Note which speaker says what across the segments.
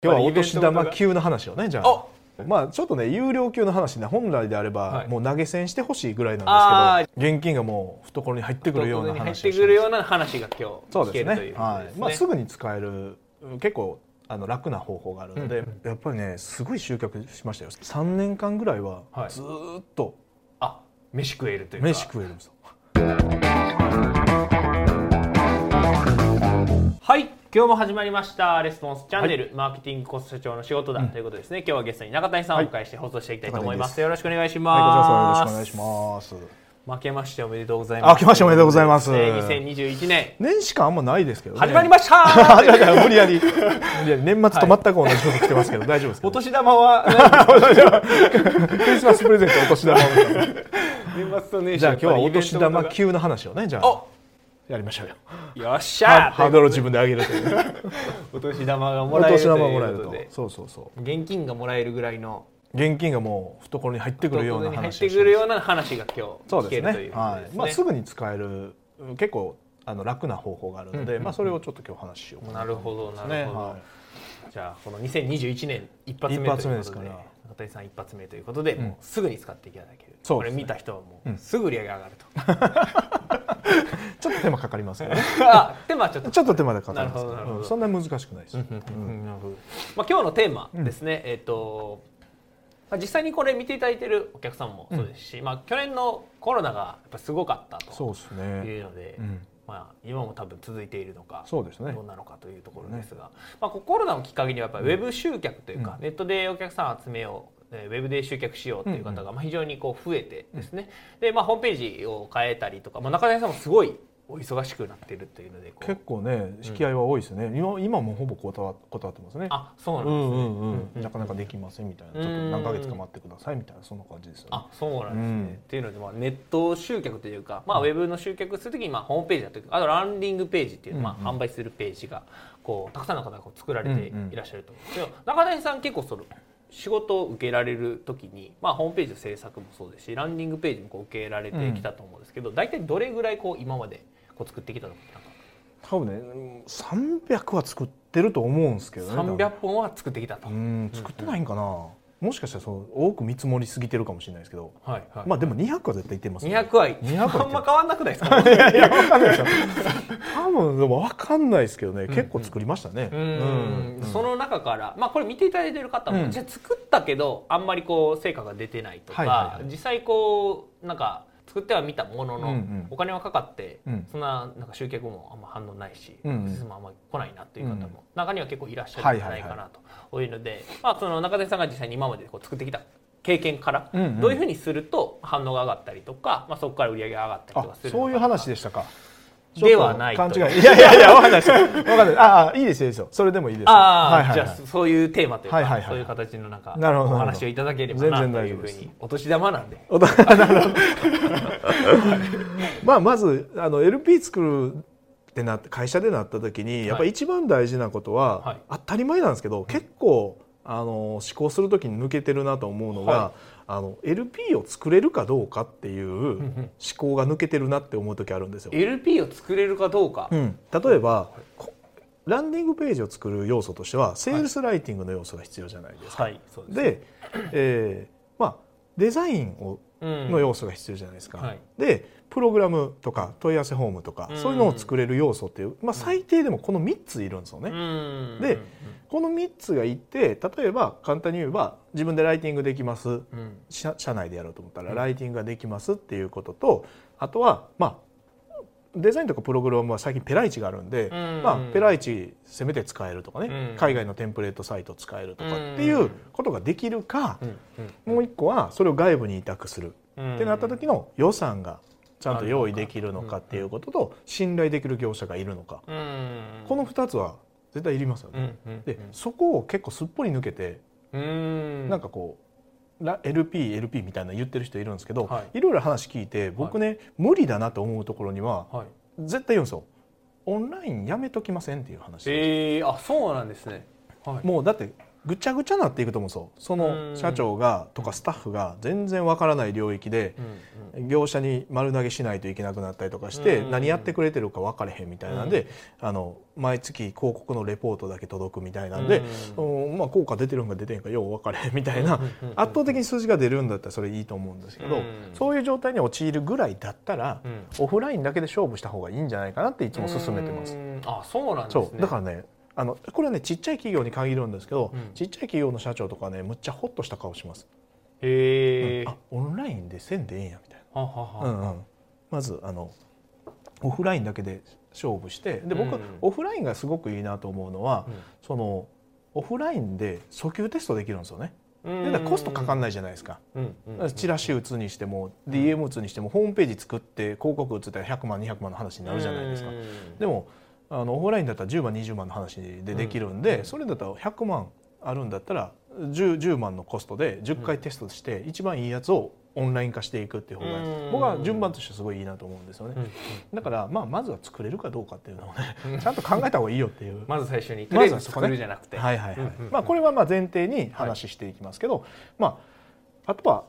Speaker 1: 今日はお年玉級の話をねじゃあ。まあちょっとね有料級の話ね本来であれば、
Speaker 2: はい。
Speaker 1: もう投げ銭してほしいぐらいなんですけど現金がもう懐に入ってくるような
Speaker 2: 懐に入っ
Speaker 1: て
Speaker 2: てくるような話が今日
Speaker 1: そうです
Speaker 2: 聞けるとい。
Speaker 1: まあ、すぐに使える結構あの楽な方法があるので、やっぱりねすごい集客しましたよ。3年間ぐらいは
Speaker 2: はい。
Speaker 1: ずーっと
Speaker 2: あ飯食えるというか。
Speaker 1: 飯食えるんですよ、
Speaker 2: はい今日も始まりました。レスポンスチャンネル、マーケティングコスト社長の仕事だ、ということですね。今日はゲストに中谷さんをお迎えして放送していきたいと思います、
Speaker 1: 中谷です
Speaker 2: よろしくお願いし
Speaker 1: はい、
Speaker 2: ます、
Speaker 1: こちらこそよろしくお願いします。
Speaker 2: 負けましておめでとうございます。
Speaker 1: あ明けましておめでとうございます。
Speaker 2: えー2021年
Speaker 1: 年しかあん。まないですけどね。
Speaker 2: 始まりました
Speaker 1: 始まりました。無理やり。年末と全く同じ服着てますけど、大丈夫ですか
Speaker 2: お年玉は
Speaker 1: クリスマスプレゼントお年玉
Speaker 2: 年末と年始
Speaker 1: じゃあ今日はお年玉級の話をねじゃあ。
Speaker 2: お
Speaker 1: やりましょうよ。
Speaker 2: よっし
Speaker 1: ハ
Speaker 2: ゃ
Speaker 1: ハードルを自分で上げるという。
Speaker 2: お年玉がも
Speaker 1: お
Speaker 2: らえる
Speaker 1: 年玉もらえる
Speaker 2: と。いうことで
Speaker 1: そうそうそう。
Speaker 2: 現金がもらえるぐらいの。
Speaker 1: 現金がもう懐に入ってくるような
Speaker 2: 懐に入っ
Speaker 1: て
Speaker 2: てくるような話が今日聞けるという
Speaker 1: ね。
Speaker 2: ことですね。
Speaker 1: はい。まあすぐに使える結構あの楽な方法があるので、
Speaker 2: うん。
Speaker 1: まあそれをちょっと今日話しようかな
Speaker 2: なるほどなるほど、
Speaker 1: は
Speaker 2: じゃあこの2021年一発目ということで
Speaker 1: 目ですから。
Speaker 2: 中谷さん一発目ということで、
Speaker 1: うん。
Speaker 2: もうすぐに使っていただける。これ見た人はも
Speaker 1: う
Speaker 2: うん。すぐ売り上げ上がると、
Speaker 1: い。ちょっと手間かかりますけどね。
Speaker 2: あでまあちょっと。
Speaker 1: ちょっと手間でかかります。け
Speaker 2: なるほどなるほど。
Speaker 1: そんな難しくないです。
Speaker 2: うんうんなるほどまあ、今日のテーマですね、えっ、と、まあ、実際にこれ見ていただいているお客さんもそうですし、まあ、去年のコロナがやっぱすごかったと
Speaker 1: そうですね。
Speaker 2: いうので、
Speaker 1: うん。
Speaker 2: まあ、今も多分続いているのか
Speaker 1: そうですね。
Speaker 2: どうなのかというところですが、まあ、コロナをきっかけにはやっぱりウェブ集客というか、
Speaker 1: うん。
Speaker 2: ネットでお客さんを集めようえーウェブで集客しようという方がまあ非常にこう増えてですね、でまあ、ホームページを変えたりとか、まあ、中谷さんもすごいお忙しくなっているというので
Speaker 1: 結構ね引き合いは多いですね。今今もほぼ断断ってますね。
Speaker 2: あそうなん
Speaker 1: う
Speaker 2: ですね、
Speaker 1: んうんうん。
Speaker 2: うん
Speaker 1: なかなかできませんみたいな。ちょっと何ヶ月か待ってくださいみたいなそんな感じですよね。
Speaker 2: あそうなんですね、
Speaker 1: うん。
Speaker 2: っていうので、まあ、ネット集客というか、まあ、ウェブの集客するときに、まあ、ホームページだとかあとランディングページっていう、まあ、販売するページがこうたくさんの方がこう作られていらっしゃると思うんですけど、中谷さん結構その仕事を受けられるときに、まあ、ホームページの制作もそうですしランディングページもこう受けられてきたと思うんですけど、大体どれぐらいこう今までこう作ってきたのか
Speaker 1: 多分ねうん300は作ってると思うんですけどね。多分
Speaker 2: 300本は作ってきたと。
Speaker 1: うん作ってないんかな。もしかしたらそう多く見積もりすぎてるかもしれないですけど。
Speaker 2: はいはい。
Speaker 1: まあでも200は絶対いってます、
Speaker 2: 200は
Speaker 1: 200は
Speaker 2: あんま変わんなくないですか？
Speaker 1: いやいかんないですよ。多分でもわかんないですけどね、結構作りましたね。
Speaker 2: うん。その中から、まあ、これ見ていただいている方も、
Speaker 1: うん。
Speaker 2: じゃあ作ったけどあんまりこう成果が出てないとか、
Speaker 1: はいはいはい。
Speaker 2: 実際こうなんか作ってはみたものの、
Speaker 1: うんうん。
Speaker 2: お金はかかって、
Speaker 1: うん。
Speaker 2: そんななんか集客もあんま反応ないし、
Speaker 1: うんうん。
Speaker 2: もあんまり来ないなという方も、
Speaker 1: うん
Speaker 2: 中には結構いらっしゃるんじゃないかなというので、まあ、その中谷さんが実際に今までこう作ってきた経験から、どういうふうにすると反応が上がったりとか、まあ、そこから売り上げが上がったりと
Speaker 1: あ
Speaker 2: かする
Speaker 1: そういう話でしたか。
Speaker 2: ではない
Speaker 1: 勘違い。いやいやいやわかんないですよ。わかんない。ああいいですよいいですよ。それでもいいですよ。
Speaker 2: ああ、
Speaker 1: はいはいはい
Speaker 2: じゃあそういうテーマというか、
Speaker 1: はいはいはい
Speaker 2: そういう形のなんか
Speaker 1: なるほど
Speaker 2: お話をいただければ
Speaker 1: 全
Speaker 2: なというふう
Speaker 1: 然大丈夫です
Speaker 2: にお年玉なんで
Speaker 1: まあまずあの LP 作るってなって会社でなった時にやっぱり一番大事なことは、
Speaker 2: はい
Speaker 1: 当たり前なんですけど、結構あの思考する時に抜けてるなと思うのが、
Speaker 2: は
Speaker 1: あの LP を作れるかどうかっていう思考が抜けてるなって思う時あるんですよ。
Speaker 2: LP を作れるかどうか、
Speaker 1: うん、例えば、こランディングページを作る要素としてはセールスライティングの要素が必要じゃないですか。
Speaker 2: です。
Speaker 1: で、えーまあ、デザインを
Speaker 2: うん。
Speaker 1: の要素が必要じゃないですか。
Speaker 2: はい。
Speaker 1: でプログラムとか問い合わせフォームとか、
Speaker 2: うん。
Speaker 1: そういうのを作れる要素っていう、まあ、最低でもこの3ついるんですよね。
Speaker 2: うん。
Speaker 1: でこの3つがいて例えば簡単に言えば自分でライティングできます。
Speaker 2: うん。
Speaker 1: 社社内でやろうと思ったら
Speaker 2: うん。
Speaker 1: ライティングができますっていうこととあとはまあデザインとかプログラムは最近ペライチがあるんで、
Speaker 2: うん。
Speaker 1: まあ、ペライチせめて使えるとかね、
Speaker 2: うん。
Speaker 1: 海外のテンプレートサイト使えるとかっていうことができるか、
Speaker 2: うん。
Speaker 1: もう一個はそれを外部に委託する
Speaker 2: うん
Speaker 1: ってなった時の予算がちゃんと用意できるのかっていうことと信頼できる業者がいるのか。
Speaker 2: うん。
Speaker 1: この2つは絶対いりますよ
Speaker 2: うん
Speaker 1: ね。
Speaker 2: うん。
Speaker 1: でそこを結構すっぽり抜けて
Speaker 2: うん。
Speaker 1: なんかこうラ LP、LP みたいなの言ってる人いるんですけど、
Speaker 2: はい。
Speaker 1: い、ろいろ話聞いて僕ね、無理だなと思うところには
Speaker 2: はい。
Speaker 1: 絶対言うんですよ。オンラインやめときませんっていう話、
Speaker 2: えー、あそうなんですね。はい。
Speaker 1: もうだってぐちゃぐちゃなっていくと思うそうその社長がとかスタッフが全然わからない領域で業者に丸投げしないといけなくなったりとかして何やってくれてるか分かれへんみたいなんであの毎月広告のレポートだけ届くみたいなんでまあ効果出てるんか出てんかよう分かれへんみたいな圧倒的に数字が出るんだったらそれいいと思うんですけどそういう状態に陥るぐらいだったらオフラインだけで勝負した方がいいんじゃないかなっていつも勧めてます。
Speaker 2: あそうなんですね。
Speaker 1: だからねあのこれはねちっちゃい企業に限るんですけど、うん、ちっちゃい企業の社長とかねむっちゃホッとした顔します。
Speaker 2: へえ、
Speaker 1: うん、あオンラインでせんでええんやみたいな。ははうんうん、まずあのオフラインだけで勝負してで僕、うん、オフラインがすごくいいなと思うのは、そのオフラインで訴求テストできるんですよね。でコストかかんないじゃないですか、チラシ打つにしても DM 打つにしてもホームページ作って広告打つったら100万200万の話になるじゃないですか。でもあのオフラインだったら10万20万の話でできるんで、うん、それだったら100万あるんだったら 10, 10万のコストで10回テストして一番いいやつをオンライン化していくっていう方が僕は順番としてすごいいいなと思うんですよね、だから、まあ、まずは作れるかどうかっていうのをねちゃんと考えた方がいいよっていう。
Speaker 2: まず最初にとりあえず作るじゃなくて、
Speaker 1: はいはいはい、まあ、これはまあ前提に話していきますけど、はい、まあ、あとは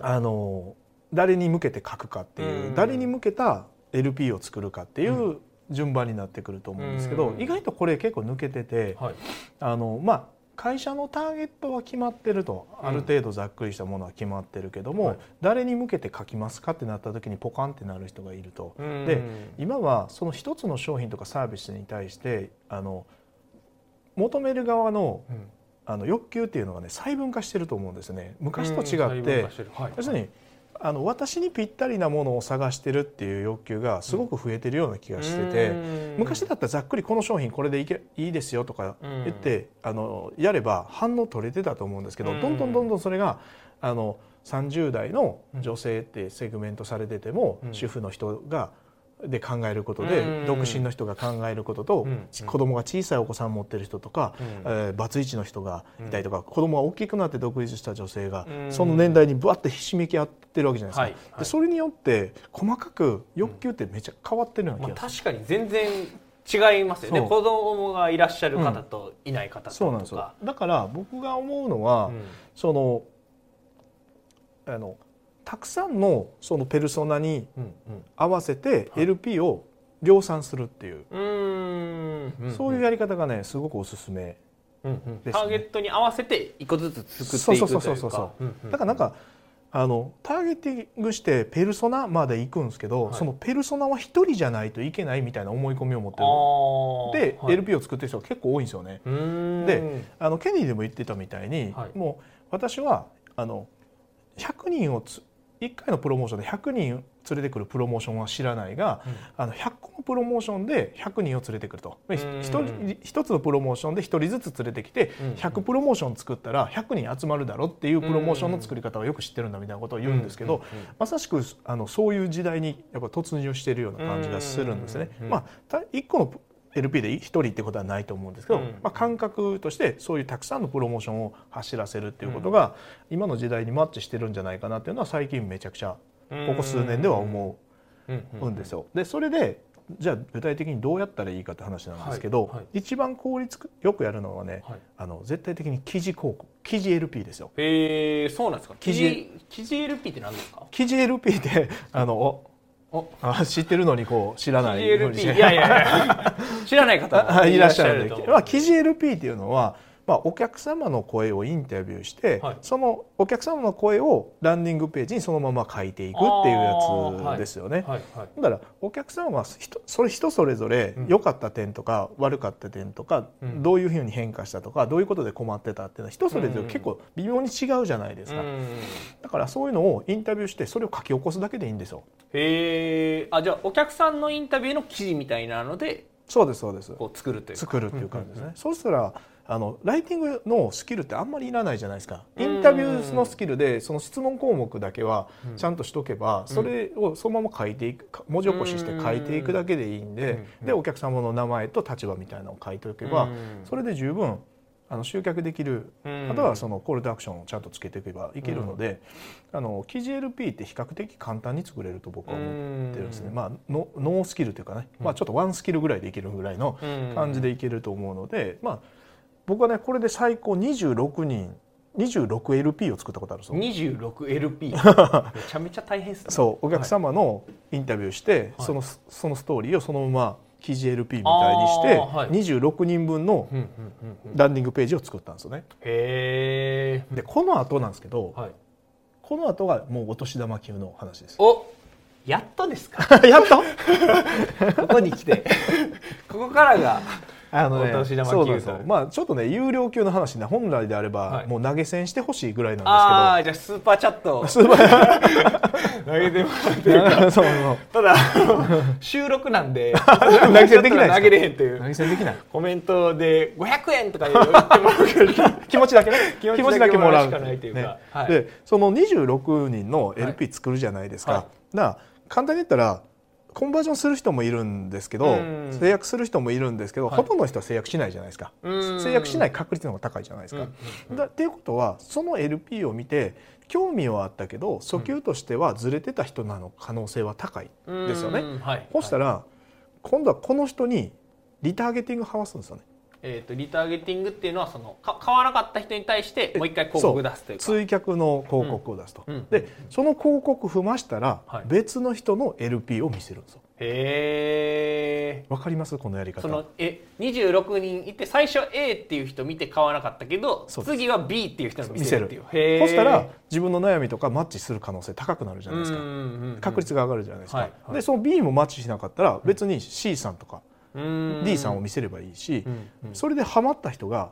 Speaker 1: あの誰に向けて書くかっていう、誰に向けた LP を作るかっていう順番になってくると思うんですけど、意外とこれ結構抜けてて、はい、あのまあ会社のターゲットは決まってるとある程度ざっくりしたものは決まってるけども、はい、誰に向けて書きますかってなった時にポカンってなる人がいると。で今はその一つの商品とかサービスに対してあの求める側の、うん、あの欲求っていうのがね細分化してると思うんですね。昔と違って、はい、要するにあの私にぴったりなものを探してるっていう欲求がすごく増えてるような気がしてて、昔だったらざっくりこの商品これでいけいいですよとか言って、あのやれば反応取れてたと思うんですけど、どんどんどんどんそれがあの30代の女性ってセグメントされてても、主婦の人がで考えることで独身の人が考えることと子供が小さいお子さん持ってる人とかえバツイチの人がいたりとか子供が大きくなって独立した女性がその年代にぶわってひしめき合ってるわけじゃないですか。でそれによって細かく欲求ってめっちゃ変わってるような気
Speaker 2: がする。確かに全然違いますよね。子供がいらっしゃる方といない方とか、そう。なんですよ。
Speaker 1: だから僕が思うのは、そのあのたくさんのそのペルソナに合わせて LP を量産するっていう、そういうやり方がねすごくおすすめです、ね、
Speaker 2: ターゲットに合わせて一個ずつ作っていくというか。そうそうそう
Speaker 1: そうだからなんかあのターゲティングしてペルソナまで行くんですけど、はい、そのペルソナは一人じゃないといけないみたいな思い込みを持ってる。で、はい、LP を作ってる人が結構多いんですよね。であのケニーでも言ってたみたいに、はい、もう私はあの100人をつ1回のプロモーションで100人連れてくるプロモーションは知らないが、うん、あの100個のプロモーションで100人を連れてくると。1つのプロモーションで1人ずつ連れてきて100プロモーション作ったら100人集まるだろっていうプロモーションの作り方はよく知ってるんだみたいなことを言うんですけどまさしくあのそういう時代にやっぱ突入しているような感じがするんですね。まあ、1個の LP で1人ってことはないと思うんですけど、うん、まあ、感覚としてそういうたくさんのプロモーションを走らせるっていうことが、今の時代にマッチしてるんじゃないかなっていうのは最近めちゃくちゃここ数年では思うんですよ。でそれでじゃあ具体的にどうやったらいいかって話なんですけど、はい。はい、一番効率よくやるのはね、はい、あの絶対的に記事広告記事 LP ですよ。
Speaker 2: へえそうなんですか？記事記事 LP って何ですか？
Speaker 1: 記事 LP ってあのあ知ってるのにこう知らない
Speaker 2: LP いやいやいや。知らない方
Speaker 1: もいらっしゃるんで、まあ、記事 LP っていうのはまあ、お客様の声をインタビューして、はい、そのお客様の声をランディングページにそのまま書いていくっていうやつですよね。はいはい、だからお客様はそれ人それぞれ良かった点とか悪かった点とか、うん、どういうふうに変化したとかどういうことで困ってたっていうのは人それぞれ結構微妙に違うじゃないですか。だからそういうのをインタビューしてそれを書き起こすだけでいいんですよ。
Speaker 2: へえ。あじゃあお客さんのインタビューの記事みたいなので
Speaker 1: そうですそうです。
Speaker 2: こう作るという
Speaker 1: 作るっていう感じですね。そうしたらあのライティングのスキルってあんまりいらないじゃないですか。インタビューのスキルでその質問項目だけはちゃんとしとけばそれをそのまま書いていく文字起こしして書いていくだけでいいんででお客様の名前と立場みたいなのを書いておけばそれで十分あの集客できるあとはそのコールドアクションをちゃんとつけていけばいけるので、あの記事 LP って比較的簡単に作れると僕は思ってるんですね、まあノノースキルというかね、まあ、ちょっとワンスキルぐらいでいけるぐらいの感じでいけると思うのでまあ僕はねこれで最高26人 26LP を作ったことあるんですよ
Speaker 2: 26LP めちゃめちゃ大変ですね。
Speaker 1: そうお客様のインタビューして、
Speaker 2: はい。
Speaker 1: そのそのストーリーをそのまま記事 LP みたいにして、
Speaker 2: はい。
Speaker 1: 26人分のランディングページを作ったんですよね。
Speaker 2: へえ
Speaker 1: でこの後なんですけど、
Speaker 2: はい。
Speaker 1: この後がもうお年玉級の話です。
Speaker 2: おやっとですか？
Speaker 1: やっと？
Speaker 2: ここに来て。ここからが
Speaker 1: あのね、うまあちょっとね有料級の話ね本来であれば、
Speaker 2: はい。
Speaker 1: もう投げ銭してほしいぐらいなん
Speaker 2: ああじゃあスーパーチャット。
Speaker 1: ですけどスーパ
Speaker 2: 投げてもらって。
Speaker 1: ーそうそう。
Speaker 2: ただ収録なんで
Speaker 1: 投げ銭できない
Speaker 2: 投げれへんという。
Speaker 1: 投げ銭できない。
Speaker 2: コメントで500円とか言ってもらう
Speaker 1: 気持ちだけね
Speaker 2: 気持ちだけもらう。しかないというか。
Speaker 1: ね。
Speaker 2: はい。
Speaker 1: でその26人の LP 作るじゃないですか、
Speaker 2: はい。
Speaker 1: だから簡単に言ったらコンバージョンする人もいるんですけど
Speaker 2: うん。
Speaker 1: 制約する人もいるんですけど、
Speaker 2: はい。
Speaker 1: ほとんどの人は制約しないじゃないですか。
Speaker 2: うん。
Speaker 1: 制約しない確率の方が高いじゃないですか。だっていうことはその LP を見て興味はあったけど訴求としてはずれてた人なの可能性は高いですよね。そしたら今度はこの人にリターゲティングをはすんですよね。
Speaker 2: えー、とリターゲティングっていうのはそのか買わなかった人に対してもう一回広告出すというか。
Speaker 1: 追客の広告を出すと、
Speaker 2: うん。
Speaker 1: でその広告踏ましたら、
Speaker 2: はい。
Speaker 1: 別の人の LP を見せるんですよ。
Speaker 2: へえ
Speaker 1: わかります？このやり方。
Speaker 2: そのえ26人いて最初 A っていう人見て買わなかったけど次は B っていう人の見
Speaker 1: 見せる
Speaker 2: っていう。
Speaker 1: そしたら自分の悩みとかマッチする可能性高くなるじゃないですか、確率が上がるじゃないですか、
Speaker 2: はいはい。
Speaker 1: でその B もマッチしなかったら別に C さんとか
Speaker 2: うん
Speaker 1: D さんを見せればいいし、
Speaker 2: うんうん。
Speaker 1: それでハマった人が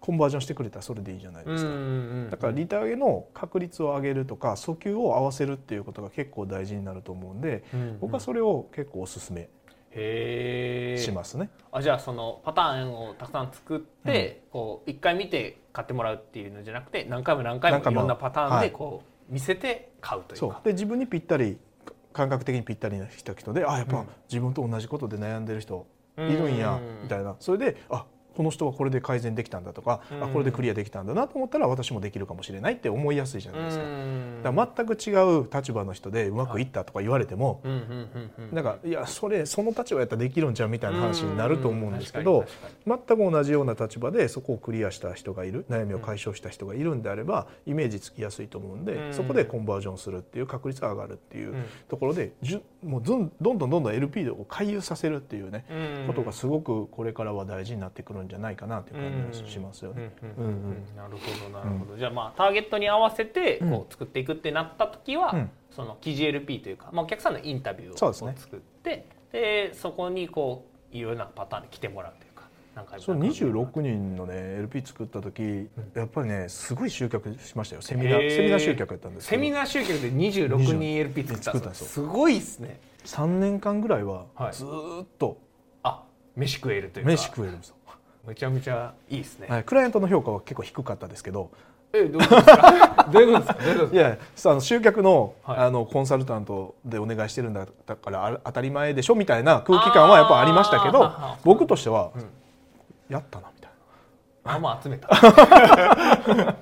Speaker 1: コンバージョンしてくれたらそれでいいじゃないですか、
Speaker 2: うんうんうん
Speaker 1: だからリターゲの確率を上げるとか訴求を合わせるっていうことが結構大事になると思うんで、
Speaker 2: うんうん。
Speaker 1: 僕はそれを結構おすすめしますね。
Speaker 2: あじゃあそのパターンをたくさん作って、こう一回見て買ってもらうっていうのじゃなくて何回も何回もいろんなパターン
Speaker 1: はい
Speaker 2: でこう見せて買うというか。
Speaker 1: そう。で自分にぴったり感覚的にぴったりな人であやっぱ
Speaker 2: うん。
Speaker 1: 自分と同じことで悩んでる人い
Speaker 2: うん
Speaker 1: るん。やみたいな。それであこの人はこれで改善できたんだとかあこれでクリアできたんだなと思ったら私もできるかもしれないって思いやすいじゃないですか。
Speaker 2: うん。
Speaker 1: だ全く違う立場の人でうまくいったとか言われても、
Speaker 2: うんうんうんうん。
Speaker 1: なんかいやそれその立場やったらできるんちゃうみたいな話になると思うんですけど全く同じような立場でそこをクリアした人がいる悩みを解消した人がいるんであればイメージつきやすいと思うんで、
Speaker 2: うん。
Speaker 1: そこでコンバージョンするっていう確率が上がるっていう
Speaker 2: うん。
Speaker 1: ところでじゅもうずんどんどんどんどん LP を回遊させるっていうね、
Speaker 2: うん。
Speaker 1: ことがすごくこれからは大事になってくるんじゃないかなという感じがしますよね。
Speaker 2: うんうんうん
Speaker 1: うんうん。
Speaker 2: なるほどなるほど、じゃあまあターゲットに合わせて
Speaker 1: うん。
Speaker 2: こう作っていくってなった時は、
Speaker 1: うん。
Speaker 2: その記事 LP というか、まあ、お客さんのインタビューを作ってでそこにこういろいろなパターンで来てもらうというか何回も
Speaker 1: そう
Speaker 2: 何回も
Speaker 1: 26人のね LP 作った時やっぱりねすごい集客しましたよ。セミナ
Speaker 2: へー。
Speaker 1: ーセミナー集客やったんです
Speaker 2: セミナー集客で26人 LP 作った
Speaker 1: 作ったんですよ。
Speaker 2: すごいですね。
Speaker 1: 3年間ぐらいは
Speaker 2: はい。
Speaker 1: ずーっと
Speaker 2: あ飯食えるというか。
Speaker 1: 飯食えるんですよ、
Speaker 2: めちゃめちゃいいですね、
Speaker 1: はい、クライアントの評価は結構低かったですけど。
Speaker 2: えどういうことですか？どういうことですか？い
Speaker 1: やさあの集客の,、
Speaker 2: はい。
Speaker 1: あのコンサルタントでお願いしてるんだだからあ当たり前でしょみたいな空気感はやっぱありましたけど僕としては、
Speaker 2: うん。
Speaker 1: やったなみたい
Speaker 2: かあまあ集めた。
Speaker 1: な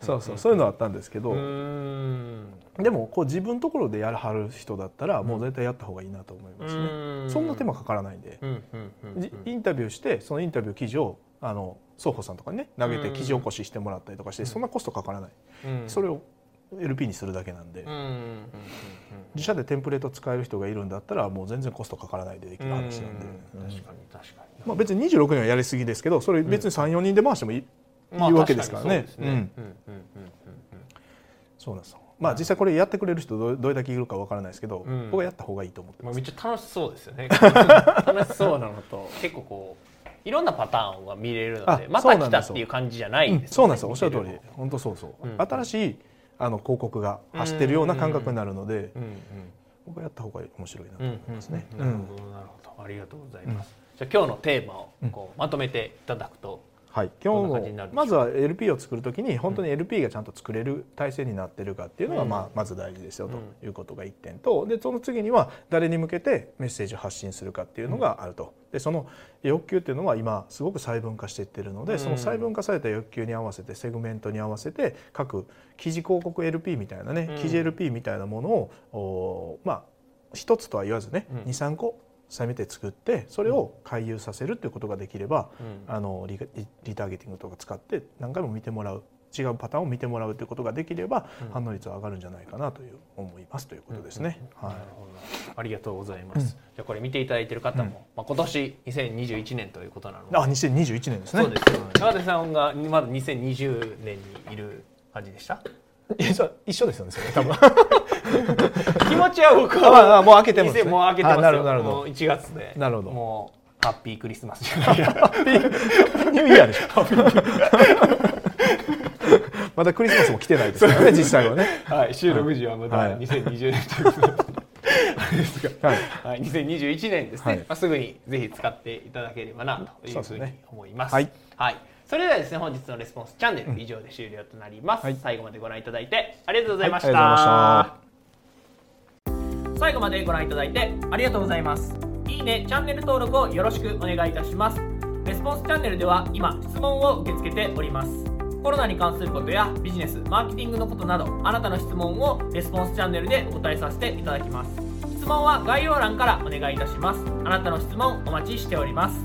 Speaker 1: そうそうそういうのはあったんですけど、
Speaker 2: うーん
Speaker 1: でもこう自分のところでやるはる人だったらもう絶対やった方がいいなと思いますね、
Speaker 2: うん。
Speaker 1: そんな手間かからないんで、インタビューしてそのインタビュー記事をあの双方さんとかにね投げて
Speaker 2: うん
Speaker 1: 記事起こししてもらったりとかして、そんなコストかからない、
Speaker 2: うん。
Speaker 1: それを LP にするだけなんで、自社でテンプレート使える人がいるんだったらもう全然コストかからないでできる話なんで、うん
Speaker 2: うん。確かに確かに。
Speaker 1: まあ、別に26人はやりすぎですけどそれ別に34人で回してもいい,、わけですからね。
Speaker 2: そう
Speaker 1: なんですよまあ実際これやってくれる人どれどれだけいるかわからないですけど、
Speaker 2: うん。
Speaker 1: 僕はやった方がいいと思って
Speaker 2: まあ、
Speaker 1: ます、
Speaker 2: めっちゃ楽しそうですよね。楽しそうなのと。結構こういろんなパターンが見れるの
Speaker 1: あ
Speaker 2: でまた来たっていう感じじゃない
Speaker 1: うん
Speaker 2: です
Speaker 1: そうなんですよ。おっしゃる通り。本当そうそう、
Speaker 2: うん。
Speaker 1: 新しいあの広告が走ってるような感覚になるので、
Speaker 2: のうん
Speaker 1: 僕はやった方が面白いなと
Speaker 2: うん
Speaker 1: 思いますね。
Speaker 2: うんなるほど。なるほど。ありがとうございます、じゃあ今日のテーマをこうまとめていただくと、
Speaker 1: はい、
Speaker 2: どん
Speaker 1: 今日
Speaker 2: な感じになるんでしょう
Speaker 1: のまずは LP を作るときに本当に LP がちゃんと作れる体制になってるかっていうのが、
Speaker 2: うん。
Speaker 1: まあ、まず大事ですよ
Speaker 2: うん。
Speaker 1: ということが1点と。でその次には誰に向けてメッセージを発信するかっていうのがあると。でその欲求っていうのは今すごく細分化していってるので、
Speaker 2: うん。
Speaker 1: その細分化された欲求に合わせてセグメントに合わせて各記事広告 LP みたいなね、
Speaker 2: うん。
Speaker 1: 記事 LP みたいなものをおまあ一つとは言わずね、
Speaker 2: うん。
Speaker 1: 23個せめて作ってそれを回遊させるっていうことができれば、
Speaker 2: うん。
Speaker 1: あのリターゲティングとか使って何回も見てもらう違うパターンを見てもらうということができれば、
Speaker 2: うん。
Speaker 1: 反応率は上がるんじゃないかなという思いますということですね。は
Speaker 2: なるほどありがとうございます、じゃあこれ見ていただいている方も、
Speaker 1: うん。
Speaker 2: まあ、今年2021年ということなの
Speaker 1: い、
Speaker 2: で。
Speaker 1: あ2021年ですね。
Speaker 2: そうです。よ中田さんがまだ2020年にいる感じでした？
Speaker 1: 一緒ですよねそれ。多分。
Speaker 2: 気持ちは僕
Speaker 1: あ
Speaker 2: は
Speaker 1: あもう開けてますね。
Speaker 2: 2000もう開けてます
Speaker 1: なるほど
Speaker 2: もう1月で。
Speaker 1: なるほど。
Speaker 2: もうハッピークリスマス。じゃないや
Speaker 1: ニューイヤーでしょ。まだクリスマスも来てないですからね実際はね。
Speaker 2: はい収録時はまだ
Speaker 1: はい。
Speaker 2: 2020年ということで。あれですが
Speaker 1: はい。
Speaker 2: はい、2021年ですね、
Speaker 1: はい。
Speaker 2: まあ、すぐにぜひ使っていただければなというふうに思います。
Speaker 1: はい、
Speaker 2: はいそれではですね本日のレスポンスチャンネル以上で終了となります、
Speaker 1: はい。
Speaker 2: 最後までご覧いただいてありがとうございました,、
Speaker 1: はいありがとうございました。
Speaker 2: 最後までご覧いただいてありがとうございます。いいねチャンネル登録をよろしくお願いいたします。レスポンスチャンネルでは今質問を受け付けております。コロナに関することやビジネスマーケティングのことなどあなたの質問をレスポンスチャンネルでお答えさせていただきます。質問は概要欄からお願いいたします。あなたの質問お待ちしております